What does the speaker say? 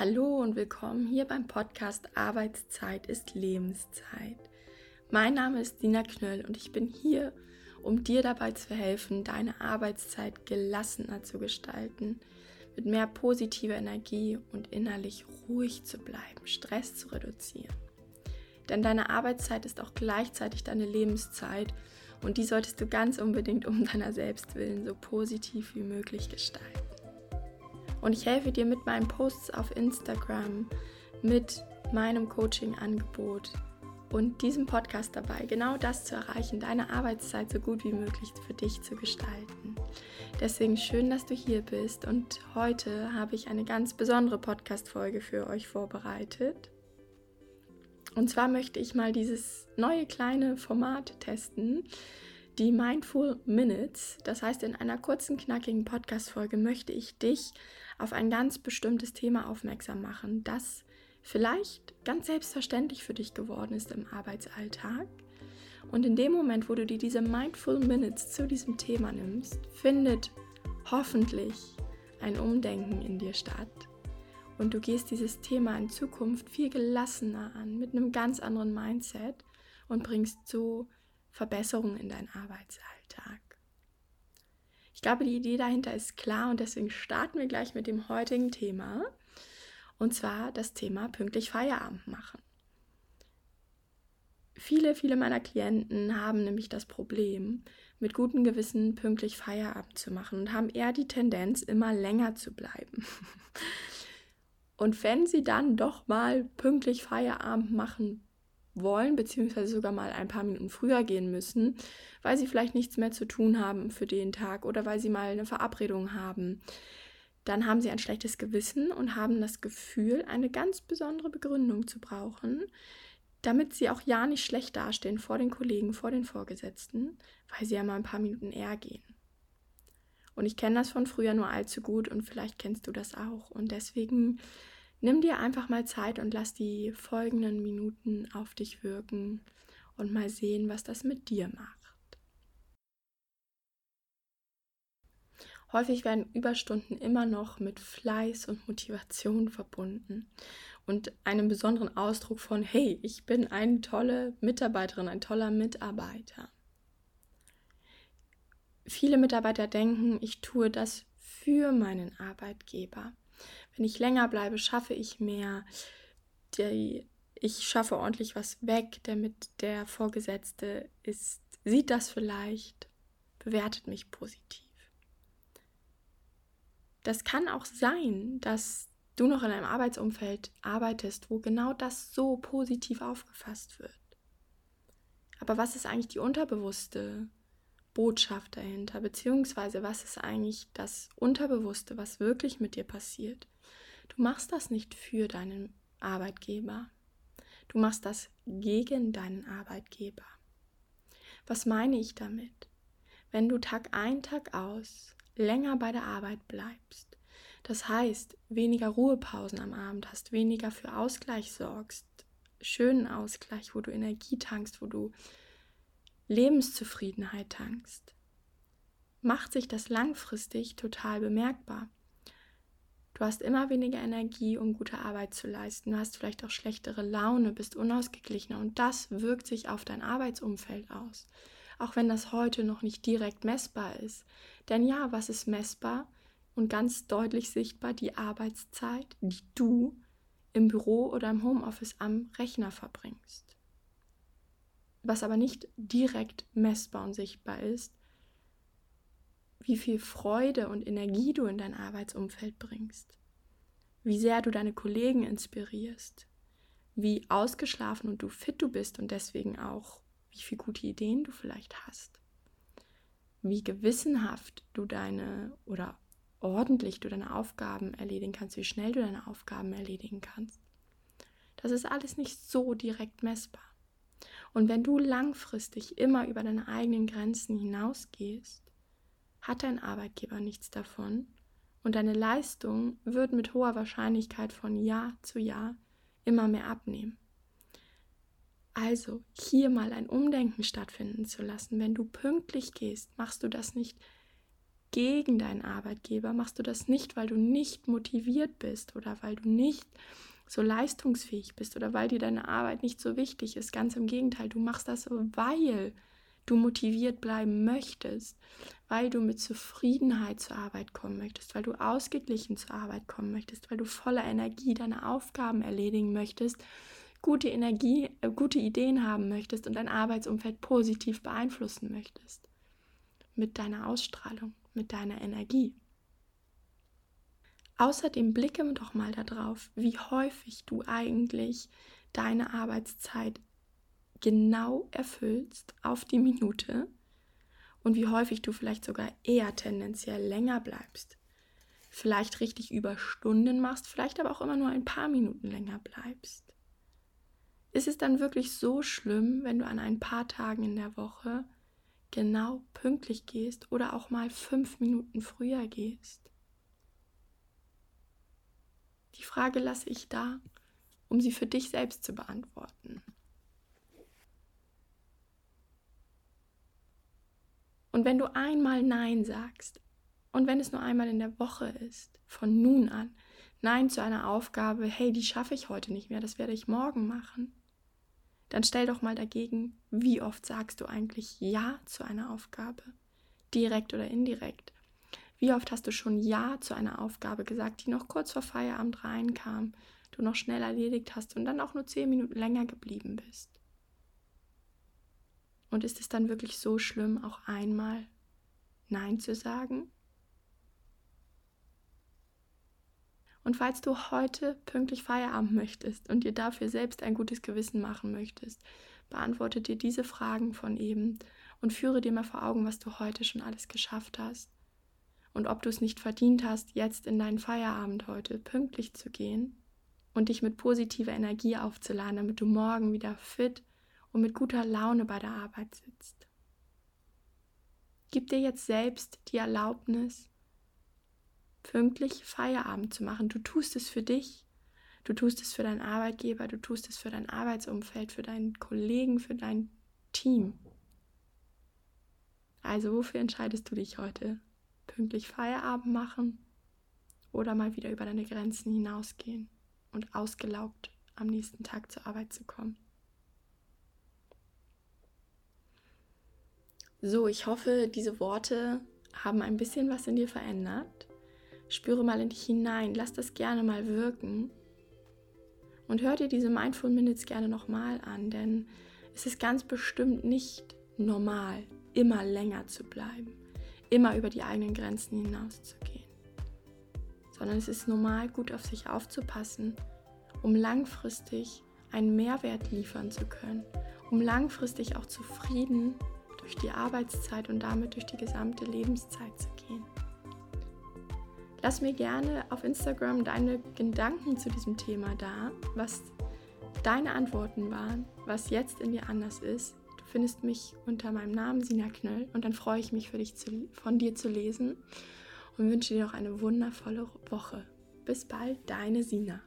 Hallo und willkommen hier beim Podcast Arbeitszeit ist Lebenszeit. Mein Name ist Dina Knöll und ich bin hier, um dir dabei zu helfen, deine Arbeitszeit gelassener zu gestalten, mit mehr positiver Energie und innerlich ruhig zu bleiben, Stress zu reduzieren. Denn deine Arbeitszeit ist auch gleichzeitig deine Lebenszeit und die solltest du ganz unbedingt um deiner selbst willen so positiv wie möglich gestalten. Und ich helfe dir mit meinen Posts auf Instagram, mit meinem Coaching-Angebot und diesem Podcast dabei, genau das zu erreichen, deine Arbeitszeit so gut wie möglich für dich zu gestalten. Deswegen schön, dass du hier bist und heute habe ich eine ganz besondere Podcast-Folge für euch vorbereitet. Und zwar möchte ich mal dieses neue kleine Format testen, die Mindful Minutes. Das heißt, in einer kurzen, knackigen Podcast-Folge möchte ich dich auf ein ganz bestimmtes Thema aufmerksam machen, das vielleicht ganz selbstverständlich für dich geworden ist im Arbeitsalltag. Und in dem Moment, wo du dir diese Mindful Minutes zu diesem Thema nimmst, findet hoffentlich ein Umdenken in dir statt. Und du gehst dieses Thema in Zukunft viel gelassener an, mit einem ganz anderen Mindset und bringst so Verbesserungen in deinen Arbeitsalltag. Ich glaube, die Idee dahinter ist klar und deswegen starten wir gleich mit dem heutigen Thema. Und zwar das Thema pünktlich Feierabend machen. Viele, viele meiner Klienten haben nämlich das Problem, mit gutem Gewissen pünktlich Feierabend zu machen und haben eher die Tendenz, immer länger zu bleiben. Und wenn sie dann doch mal pünktlich Feierabend machen wollen, beziehungsweise sogar mal ein paar Minuten früher gehen müssen, weil sie vielleicht nichts mehr zu tun haben für den Tag oder weil sie mal eine Verabredung haben. Dann haben sie ein schlechtes Gewissen und haben das Gefühl, eine ganz besondere Begründung zu brauchen, damit sie auch ja nicht schlecht dastehen vor den Kollegen, vor den Vorgesetzten, weil sie ja mal ein paar Minuten eher gehen. Und ich kenne das von früher nur allzu gut und vielleicht kennst du das auch. Und deswegen Nimm dir einfach mal Zeit und lass die folgenden Minuten auf dich wirken und mal sehen, was das mit dir macht. Häufig werden Überstunden immer noch mit Fleiß und Motivation verbunden und einem besonderen Ausdruck von, hey, ich bin eine tolle Mitarbeiterin, ein toller Mitarbeiter. Viele Mitarbeiter denken, ich tue das für meinen Arbeitgeber wenn ich länger bleibe, schaffe ich mehr. Die, ich schaffe ordentlich was weg, damit der Vorgesetzte ist, sieht das vielleicht, bewertet mich positiv. Das kann auch sein, dass du noch in einem Arbeitsumfeld arbeitest, wo genau das so positiv aufgefasst wird. Aber was ist eigentlich die unterbewusste Botschaft dahinter? Beziehungsweise was ist eigentlich das Unterbewusste, was wirklich mit dir passiert? Du machst das nicht für deinen Arbeitgeber. Du machst das gegen deinen Arbeitgeber. Was meine ich damit? Wenn du Tag ein, Tag aus länger bei der Arbeit bleibst, das heißt weniger Ruhepausen am Abend hast, weniger für Ausgleich sorgst, schönen Ausgleich, wo du Energie tankst, wo du Lebenszufriedenheit tankst, macht sich das langfristig total bemerkbar. Du hast immer weniger Energie, um gute Arbeit zu leisten. Du hast vielleicht auch schlechtere Laune, bist unausgeglichener und das wirkt sich auf dein Arbeitsumfeld aus. Auch wenn das heute noch nicht direkt messbar ist. Denn ja, was ist messbar und ganz deutlich sichtbar? Die Arbeitszeit, die du im Büro oder im Homeoffice am Rechner verbringst. Was aber nicht direkt messbar und sichtbar ist, wie viel Freude und Energie du in dein Arbeitsumfeld bringst, wie sehr du deine Kollegen inspirierst, wie ausgeschlafen und du fit du bist und deswegen auch, wie viele gute Ideen du vielleicht hast, wie gewissenhaft du deine oder ordentlich du deine Aufgaben erledigen kannst, wie schnell du deine Aufgaben erledigen kannst. Das ist alles nicht so direkt messbar. Und wenn du langfristig immer über deine eigenen Grenzen hinausgehst, hat dein Arbeitgeber nichts davon und deine Leistung wird mit hoher Wahrscheinlichkeit von Jahr zu Jahr immer mehr abnehmen. Also hier mal ein Umdenken stattfinden zu lassen. Wenn du pünktlich gehst, machst du das nicht gegen deinen Arbeitgeber, machst du das nicht, weil du nicht motiviert bist oder weil du nicht so leistungsfähig bist oder weil dir deine Arbeit nicht so wichtig ist. Ganz im Gegenteil, du machst das, weil du motiviert bleiben möchtest, weil du mit Zufriedenheit zur Arbeit kommen möchtest, weil du ausgeglichen zur Arbeit kommen möchtest, weil du voller Energie deine Aufgaben erledigen möchtest, gute Energie, äh, gute Ideen haben möchtest und dein Arbeitsumfeld positiv beeinflussen möchtest. Mit deiner Ausstrahlung, mit deiner Energie. Außerdem blicke doch mal darauf, wie häufig du eigentlich deine Arbeitszeit genau erfüllst auf die Minute und wie häufig du vielleicht sogar eher tendenziell länger bleibst. Vielleicht richtig über Stunden machst, vielleicht aber auch immer nur ein paar Minuten länger bleibst. Ist es dann wirklich so schlimm, wenn du an ein paar Tagen in der Woche genau pünktlich gehst oder auch mal fünf Minuten früher gehst? Die Frage lasse ich da, um sie für dich selbst zu beantworten. Und wenn du einmal Nein sagst, und wenn es nur einmal in der Woche ist, von nun an, Nein zu einer Aufgabe, hey, die schaffe ich heute nicht mehr, das werde ich morgen machen, dann stell doch mal dagegen, wie oft sagst du eigentlich Ja zu einer Aufgabe, direkt oder indirekt. Wie oft hast du schon Ja zu einer Aufgabe gesagt, die noch kurz vor Feierabend reinkam, du noch schnell erledigt hast und dann auch nur zehn Minuten länger geblieben bist? Und ist es dann wirklich so schlimm, auch einmal Nein zu sagen? Und falls du heute pünktlich Feierabend möchtest und dir dafür selbst ein gutes Gewissen machen möchtest, beantworte dir diese Fragen von eben und führe dir mal vor Augen, was du heute schon alles geschafft hast und ob du es nicht verdient hast, jetzt in deinen Feierabend heute pünktlich zu gehen und dich mit positiver Energie aufzuladen, damit du morgen wieder fit und mit guter Laune bei der Arbeit sitzt. Gib dir jetzt selbst die Erlaubnis, pünktlich Feierabend zu machen. Du tust es für dich, du tust es für deinen Arbeitgeber, du tust es für dein Arbeitsumfeld, für deinen Kollegen, für dein Team. Also wofür entscheidest du dich heute? Pünktlich Feierabend machen oder mal wieder über deine Grenzen hinausgehen und ausgelaugt am nächsten Tag zur Arbeit zu kommen. So, ich hoffe, diese Worte haben ein bisschen was in dir verändert. Spüre mal in dich hinein, lass das gerne mal wirken und hör dir diese Mindful Minutes gerne nochmal an, denn es ist ganz bestimmt nicht normal, immer länger zu bleiben immer über die eigenen Grenzen hinauszugehen, sondern es ist normal, gut auf sich aufzupassen, um langfristig einen Mehrwert liefern zu können, um langfristig auch zufrieden durch die Arbeitszeit und damit durch die gesamte Lebenszeit zu gehen. Lass mir gerne auf Instagram deine Gedanken zu diesem Thema da, was deine Antworten waren, was jetzt in dir anders ist findest mich unter meinem Namen Sina Knöll und dann freue ich mich für dich zu, von dir zu lesen und wünsche dir noch eine wundervolle Woche. Bis bald, deine Sina.